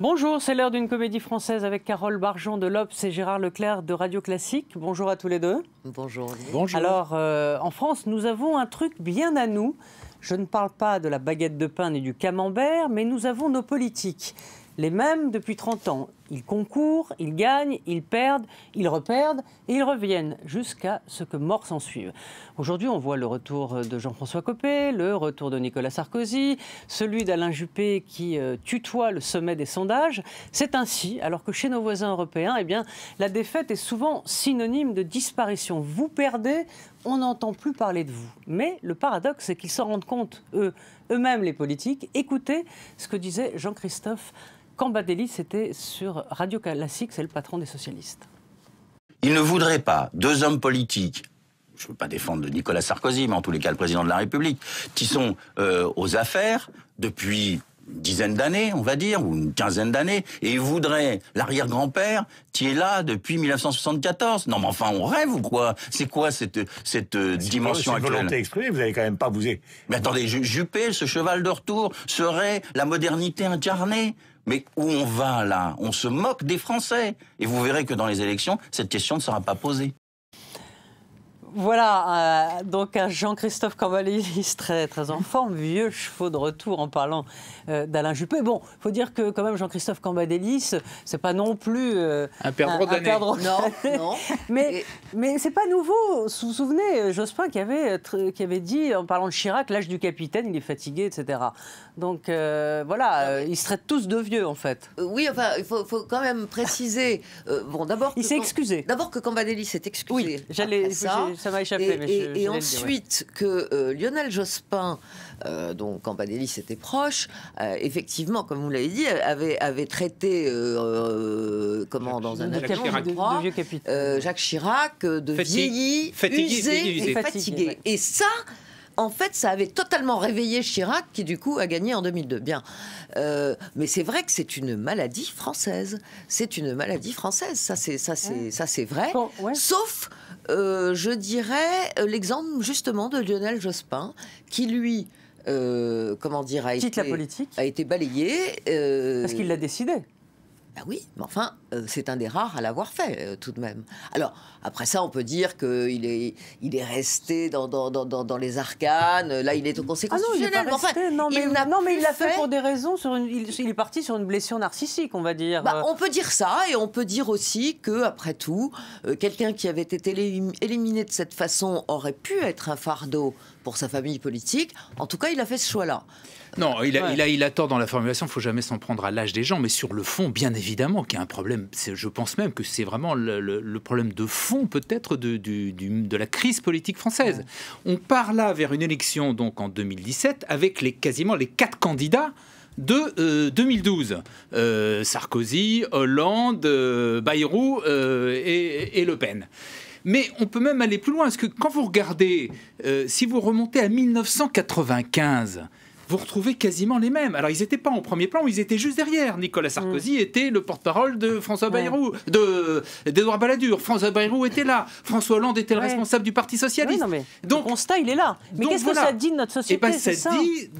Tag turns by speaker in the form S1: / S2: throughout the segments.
S1: Bonjour, c'est l'heure d'une comédie française avec Carole Barjon de l'Obs et Gérard Leclerc de Radio Classique. Bonjour à tous les deux.
S2: Bonjour.
S1: Bonjour. Alors, euh, en France, nous avons un truc bien à nous. Je ne parle pas de la baguette de pain ni du camembert, mais nous avons nos politiques les mêmes depuis 30 ans. Ils concourent, ils gagnent, ils perdent, ils reperdent et ils reviennent jusqu'à ce que mort s'en suive. Aujourd'hui, on voit le retour de Jean-François Copé, le retour de Nicolas Sarkozy, celui d'Alain Juppé qui euh, tutoie le sommet des sondages. C'est ainsi, alors que chez nos voisins européens, eh bien, la défaite est souvent synonyme de disparition. Vous perdez, on n'entend plus parler de vous. Mais le paradoxe, c'est qu'ils s'en rendent compte, eux, eux-mêmes les politiques. Écoutez ce que disait Jean-Christophe Cambadélis, c'était sur Radio Classique, c'est le patron des socialistes.
S3: Il ne voudrait pas deux hommes politiques je ne veux pas défendre Nicolas Sarkozy, mais en tous les cas le président de la République, qui sont euh, aux affaires depuis dizaine d'années, on va dire, ou une quinzaine d'années, et il voudrait l'arrière-grand-père qui est là depuis 1974. Non, mais enfin, on rêve ou quoi? C'est quoi cette, cette euh, dimension actuelle
S4: volonté exprimée, vous n'allez quand même pas vous...
S3: Mais attendez, Juppé, ce cheval de retour, serait la modernité incarnée mais où on va là? On se moque des Français. Et vous verrez que dans les élections, cette question ne sera pas posée.
S1: Voilà, euh, donc un Jean-Christophe Cambadélis très, très en forme, vieux chevaux de retour en parlant euh, d'Alain Juppé. Bon, il faut dire que quand même Jean-Christophe Cambadélis, c'est pas non plus
S5: euh, un perdreau d'année.
S1: Non, non. mais mais c'est pas nouveau. Vous vous souvenez, Jospin qui avait, qui avait dit, en parlant de Chirac, l'âge du capitaine, il est fatigué, etc. Donc voilà, ils seraient tous de vieux en fait.
S2: oui, enfin, il faut, faut, quand même préciser. bon, d'abord.
S1: Il s'est excusé.
S2: D'abord que Cambadélis s'est excusé.
S1: Oui, j'allais ça m'a échappé.
S2: Et, ensuite, que euh, Lionel Jospin, euh, dont Campanelli était proche, euh, effectivement, comme vous l'avez dit, avait, avait traité, comment, dans un avion, Jacques Chirac. de vieilli, usé et fatigué. Et ça, en fait, ça avait totalement réveillé Chirac, qui du coup a gagné en 2002. Bien. mais c'est vrai que c'est une maladie française. C'est une maladie française. Ça, c'est ça, c'est ça, c'est vrai. Sauf euh, je dirais euh, l'exemple justement de Lionel Jospin, qui lui, euh, comment dire, a
S1: été, la politique.
S2: a été balayé.
S1: Parce qu'il l'a décidé.
S2: Ben oui, mais enfin, euh, c'est un des rares à l'avoir fait, euh, tout de même. Alors, après ça, on peut dire qu'il est, il est resté dans, dans, dans, dans, les arcanes. Là, il est au Conseil
S1: ah non, il non, mais, il non, mais il l'a fait... pour des raisons. Sur une, il, est parti sur une blessure narcissique, on va dire.
S2: Bah, on peut dire ça, et on peut dire aussi que, après tout, euh, quelqu'un qui avait été éliminé de cette façon aurait pu être un fardeau pour sa famille politique. En tout cas, il a fait ce choix-là.
S5: Non, il a, il a, tort dans la formulation. Il faut jamais s'en prendre à l'âge des gens, mais sur le fond, bien évidemment, qu'il y a un problème. Je pense même que c'est vraiment le, problème de fond, peut-être, de, de la crise politique française. On part là vers une élection donc en 2017 avec les, quasiment les quatre candidats de 2012. Euh, euh, Sarkozy, Hollande, euh, Bayrou et, Le Pen. Mais on peut même aller plus loin, parce que quand vous regardez, si vous remontez à 1995, vous retrouvez quasiment les mêmes. Alors, ils n'étaient pas en premier plan, ils étaient juste derrière. Nicolas Sarkozy mm. était le porte-parole de François Bayrou, de d'Edouard Balladur. François Bayrou était là. François Hollande était le responsable du Parti socialiste.
S1: mais donc, le constat, il est là. Mais qu'est-ce que ça dit de notre société
S5: eh ben, ça,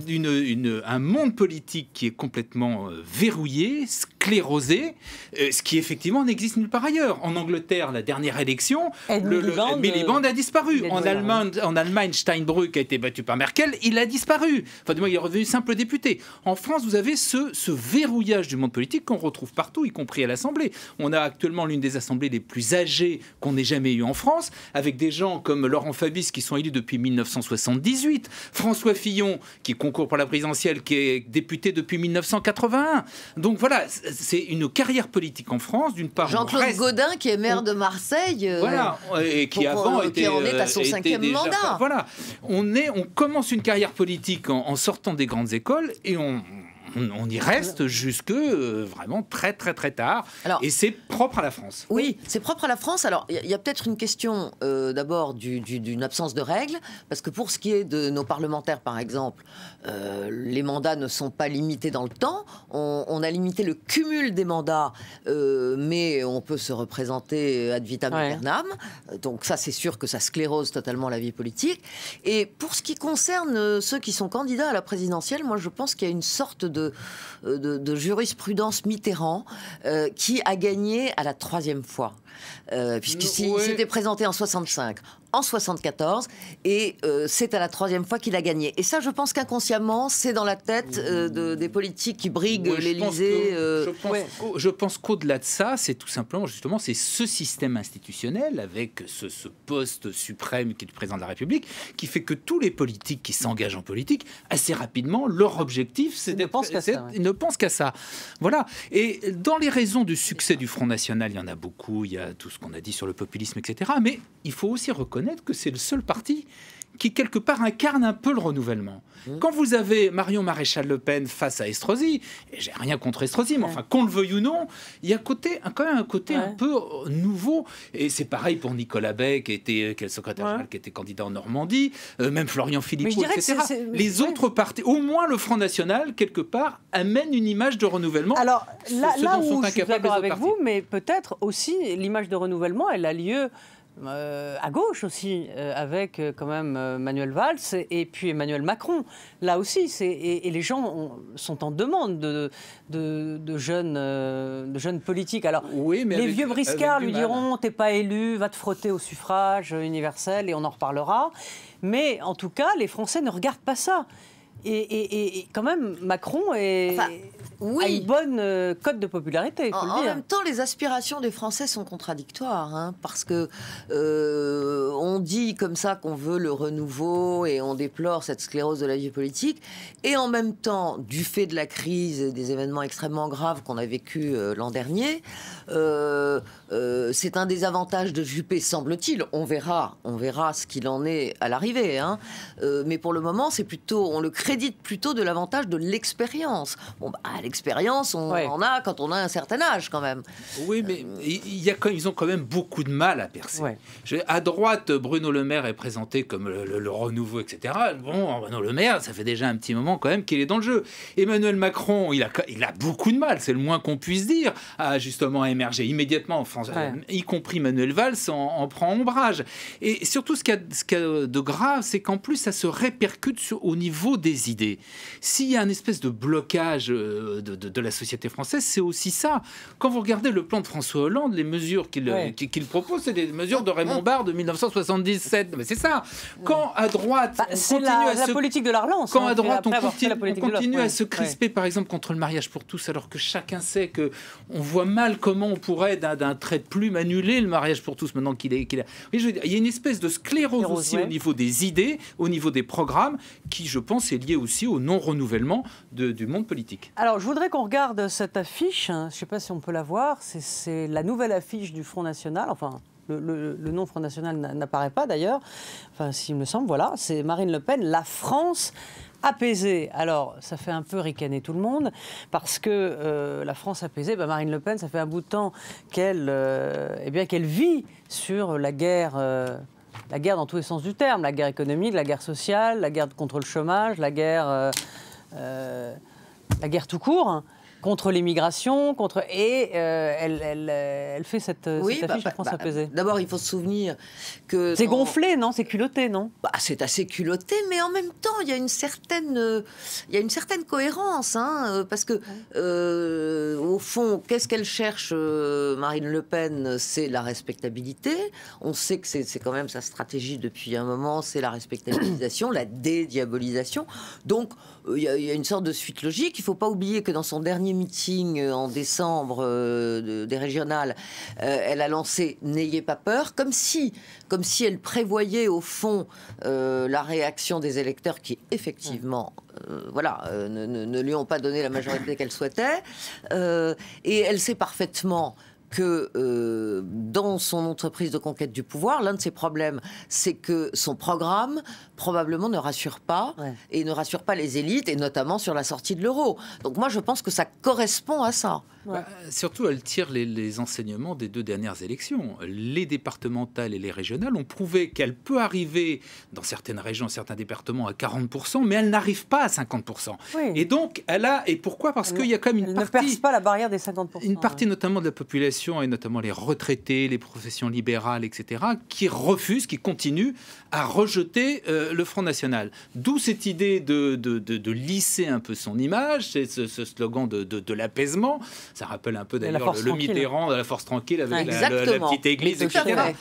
S5: dit une, un monde politique qui est complètement euh, verrouillé, sclérosé, euh, ce qui effectivement n'existe nulle part ailleurs. En Angleterre, la dernière élection, le, Miliband a disparu. En Allemagne, en Allemagne, Steinbrück a été battu par Merkel, il a disparu. Enfin, du moins, il revenu simple député. En France, vous avez ce, ce verrouillage du monde politique qu'on retrouve partout, y compris à l'Assemblée. On a actuellement l'une des assemblées les plus âgées qu'on ait jamais eues en France, avec des gens comme Laurent Fabius qui sont élus depuis 1978, François Fillon qui concourt pour la présidentielle, qui est député depuis 1981. Donc voilà, c'est une carrière politique en France, d'une part.
S2: Jean-Claude Gaudin qui est maire de Marseille.
S5: Euh, voilà, et qui avant était,
S2: en est à son euh, cinquième mandat.
S5: Voilà, on est, on commence une carrière politique en, en sortant des grandes écoles et on, on, y reste jusque euh, vraiment très très très tard. et c'est propre à la France.
S2: Oui, c'est propre à la France. Alors il y, a, peut-être une question euh, d'abord d'une absence de règles, parce que pour ce qui est de nos parlementaires par exemple, euh, les mandats ne sont pas limités dans le temps. On, a limité le cumul des mandats, mais on peut se représenter ad vitam aeternam. Donc ça c'est sûr que ça sclérose totalement la vie politique. Et pour ce qui concerne ceux qui sont candidats à la présidentielle, moi je pense qu'il y a une sorte de de, de, jurisprudence Mitterrand qui a gagné à la troisième fois. Puisqu'il s'était présenté en 65 en 74 et euh, c'est à la troisième fois qu'il a gagné. Et ça, je pense qu'inconsciemment, c'est dans la tête euh, de, des politiques qui briguent l'Élysée.
S5: Euh, je pense, qu'au-delà de ça, c'est tout simplement justement c'est ce système institutionnel avec ce, poste suprême qui est le président de la République qui fait que tous les politiques qui s'engagent en politique assez rapidement leur objectif c'est
S1: ne pensent qu'à ça.
S5: Ils ne pensent qu'à ça. Voilà. Et dans les raisons du succès du Front National, il y en a beaucoup. Il y a tout ce qu'on a dit sur le populisme, etc. Mais il faut aussi reconnaître que c'est le seul parti qui quelque part incarne un peu le renouvellement. Mmh. Quand vous avez Marion Maréchal Le Pen face à Estrosi, et j'ai rien contre Estrosi, mais enfin qu'on le veuille ou non, il y a côté, quand même un côté un peu euh, nouveau. Et c'est pareil pour Nicolas Beck, qui était quel secrétaire général, qui était candidat en Normandie, euh, même Florian Philippot, etc. Les autres partis, au moins le Front National, quelque part, amène une image de renouvellement.
S1: Alors là, là où je suis d'accord avec vous, mais peut-être aussi l'image de renouvellement, elle a lieu euh, à gauche aussi, euh, avec euh, quand même Manuel Valls et, puis Emmanuel Macron. Là aussi, et, et, les gens sont en demande de, de, jeunes, de jeunes politiques. Alors, oui, mais les vieux briscards lui diront T'es pas élu, va te frotter au suffrage universel et on en reparlera. Mais en tout cas, les Français ne regardent pas ça. Et, quand même, Macron est, a une bonne euh, cote de popularité.
S2: en, même temps, les aspirations des Français sont contradictoires, hein, parce que euh, on dit comme ça qu'on veut le renouveau et on déplore cette sclérose de la vie politique, et en même temps, du fait de la crise et des événements extrêmement graves qu'on a vécu euh, l'an dernier, c'est un des avantages de Juppé, semble-t-il. On verra, on verra ce qu'il en est à l'arrivée, hein. mais pour le moment, c'est plutôt, on le crédite plutôt de l'avantage de l'expérience. Bon, bah, l'expérience, on en a quand on a un certain âge, quand même.
S5: Oui, mais il y a, ils ont quand même beaucoup de mal à percer. À droite, Bruno Le Maire est présenté comme le, renouveau, etc. Bon, Bruno Le Maire, ça fait déjà un petit moment quand même qu'il est dans le jeu. Emmanuel Macron, il a, il a beaucoup de mal, c'est le moins qu'on puisse dire, à justement émerger immédiatement, euh, y compris Manuel Valls en, en, prend ombrage. Et surtout, ce qu'il y, a de grave, c'est qu'en plus, ça se répercute sur, au niveau des idées. S'il y a un espèce de blocage euh, de, la société française, c'est aussi ça. Quand vous regardez le plan de François Hollande, les mesures qu'il euh, propose, c'est des mesures de Raymond Barre de 1977. Mais c'est ça. Quand à droite,
S1: bah, on continue la, à politique de la relance.
S5: Quand hein, à droite, on continue, à se crisper, par exemple, contre le mariage pour tous, alors que chacun sait que on voit mal comment on pourrait, d'un trait de plume, annuler le mariage pour tous maintenant qu'il est. dire, il y a une espèce de sclérose aussi au niveau des idées, au niveau des programmes, qui, je pense, est lié aussi au non-renouvellement du monde politique.
S1: Alors, je voudrais qu'on regarde cette affiche. Hein. Je ne sais pas si on peut la voir. C'est la nouvelle affiche du Front National. Enfin, le, nom Front National n'apparaît pas d'ailleurs. Enfin, s'il me semble, voilà. C'est Marine Le Pen. La France apaisée. Alors, ça fait un peu ricaner tout le monde, parce que euh, la France apaisée, bah, Marine Le Pen, ça fait un bout de temps qu'elle euh, eh bien qu'elle vit sur la guerre. Euh, la guerre dans tous les sens du terme, la guerre économique, la guerre sociale, la guerre contre le chômage, la guerre, la guerre tout court contre l'immigration, contre et euh, elle, elle, elle, fait cette, cette bah, affiche bah, France bah, apaisée.
S2: D'abord, il faut se souvenir que
S1: c'est gonflé, non? C'est culotté, non?
S2: Bah, C'est assez culotté, mais en même temps, il y a une certaine, il y a une certaine cohérence, hein, euh, parce que euh, au fond, qu'est-ce qu'elle cherche, Marine Le Pen? C'est la respectabilité. On sait que c'est quand même sa stratégie depuis un moment, c'est la respectabilisation, la dédiabolisation. Donc, il y, a, il y a une sorte de suite logique. Il ne faut pas oublier que dans son dernier meeting euh, en décembre euh, des régionales, euh, elle a lancé N'ayez pas peur, comme si, comme si elle prévoyait au fond la réaction des électeurs qui effectivement voilà, ne, ne, lui ont pas donné la majorité qu'elle souhaitait. et elle sait parfaitement que euh, dans son entreprise de conquête du pouvoir, l'un de ses problèmes, c'est que son programme probablement ne rassure pas et ne rassure pas les élites, et notamment sur la sortie de l'euro. Donc moi, je pense que ça correspond à ça.
S5: Bah, surtout, elle tire les, enseignements des deux dernières élections. Les départementales et les régionales ont prouvé qu'elle peut arriver dans certaines régions, certains départements à 40%, mais elle n'arrive pas à 50%. Et donc, elle a. Et pourquoi? Parce qu'il y a quand même une
S1: elle
S5: partie.
S1: ne perce pas la barrière des 50%.
S5: Une partie, notamment de la population et notamment les retraités, les professions libérales, etc., qui refusent, qui continuent à rejeter euh, le Front National. D'où cette idée de, de, de, lisser un peu son image, c'est ce, slogan de, l'apaisement. Ça rappelle un peu d'ailleurs le, Mitterrand de la force tranquille avec la, petite église, etc.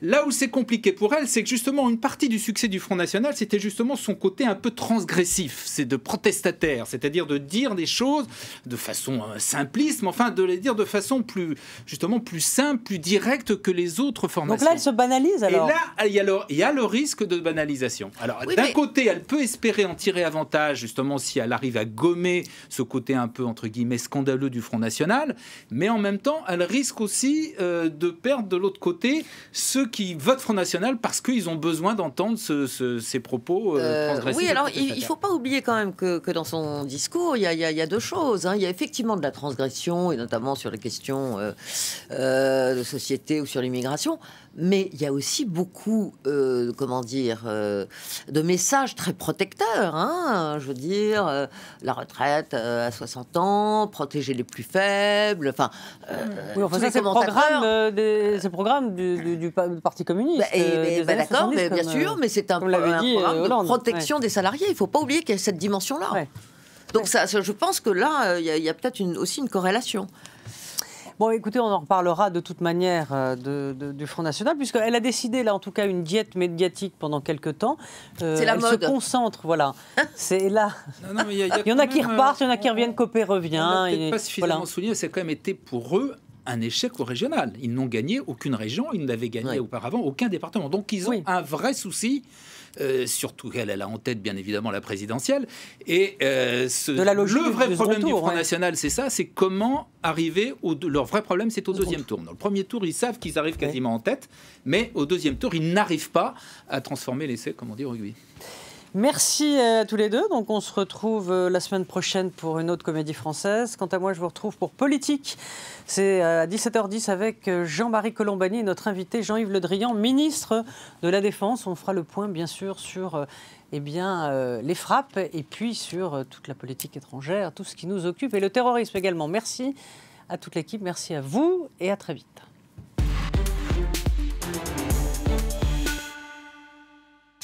S5: Là où c'est compliqué pour elle, c'est que justement une partie du succès du Front National, c'était justement son côté un peu transgressif, c'est de protestataire, c'est-à-dire de dire des choses de façon euh, simpliste, mais enfin de les dire de façon plus justement plus simple, plus directe que les autres formations.
S1: Donc là, elle se banalise alors.
S5: Et là, il y a le, il y a le risque de banalisation. Alors d'un côté, elle peut espérer en tirer avantage justement si elle arrive à gommer ce côté un peu entre guillemets scandaleux du Front National, mais en même temps, elle risque aussi euh, de perdre de l'autre côté ceux qui votent Front National parce qu'ils ont besoin d'entendre ces propos euh, euh, transgressifs.
S2: Oui, alors il ne faut pas oublier quand même que, que dans son discours, il y a, il y a deux choses. Hein. Il y a effectivement de la transgression, et notamment sur les questions euh, de société ou sur l'immigration mais il y a aussi beaucoup, euh, comment dire, euh, de messages très protecteurs. Hein, je veux dire, euh, la retraite à 60 ans, protéger les plus faibles. Enfin,
S1: oui, enfin ça, c'est le programme, du, Parti communiste.
S2: Bah, bah, d'accord, bien sûr, mais c'est un, programme de protection des salariés. Il ne faut pas oublier qu'il y a cette dimension-là. Donc ça, je pense que là, il y a, peut-être aussi une corrélation.
S1: Bon, écoutez, on en reparlera de toute manière euh, de, du Front National, puisqu'elle a décidé, là, en tout cas, une diète médiatique pendant quelques temps.
S2: Euh, c'est la
S1: elle
S2: mode.
S1: se concentre, voilà. C'est là. il y, en a qui repartent, il y en a qui reviennent, Copé revient.
S5: On peut pas suffisamment souligné, c'est quand même été pour eux un échec au régional. Ils n'ont gagné aucune région, ils n'avaient gagné auparavant aucun département. Donc ils ont un vrai souci euh, surtout qu'elle a en tête bien évidemment la présidentielle. Et euh, le vrai problème du Front National, c'est ça, c'est comment arriver au... Leur vrai problème, c'est au deuxième tour. Dans le premier tour, ils savent qu'ils arrivent quasiment en tête, mais au deuxième tour, ils n'arrivent pas à transformer l'essai, comme on dit au rugby.
S1: Merci à tous les deux. Donc on se retrouve euh, la semaine prochaine pour une autre comédie française. Quant à moi, je vous retrouve pour Politique. C'est euh, à 17h10 avec euh, Jean-Marie Colombani et notre invité Jean-Yves Le Drian, ministre de la Défense. On fera le point bien sûr sur eh les frappes et puis sur toute la politique étrangère, tout ce qui nous occupe et le terrorisme également. Merci à toute l'équipe, merci à vous et à très vite.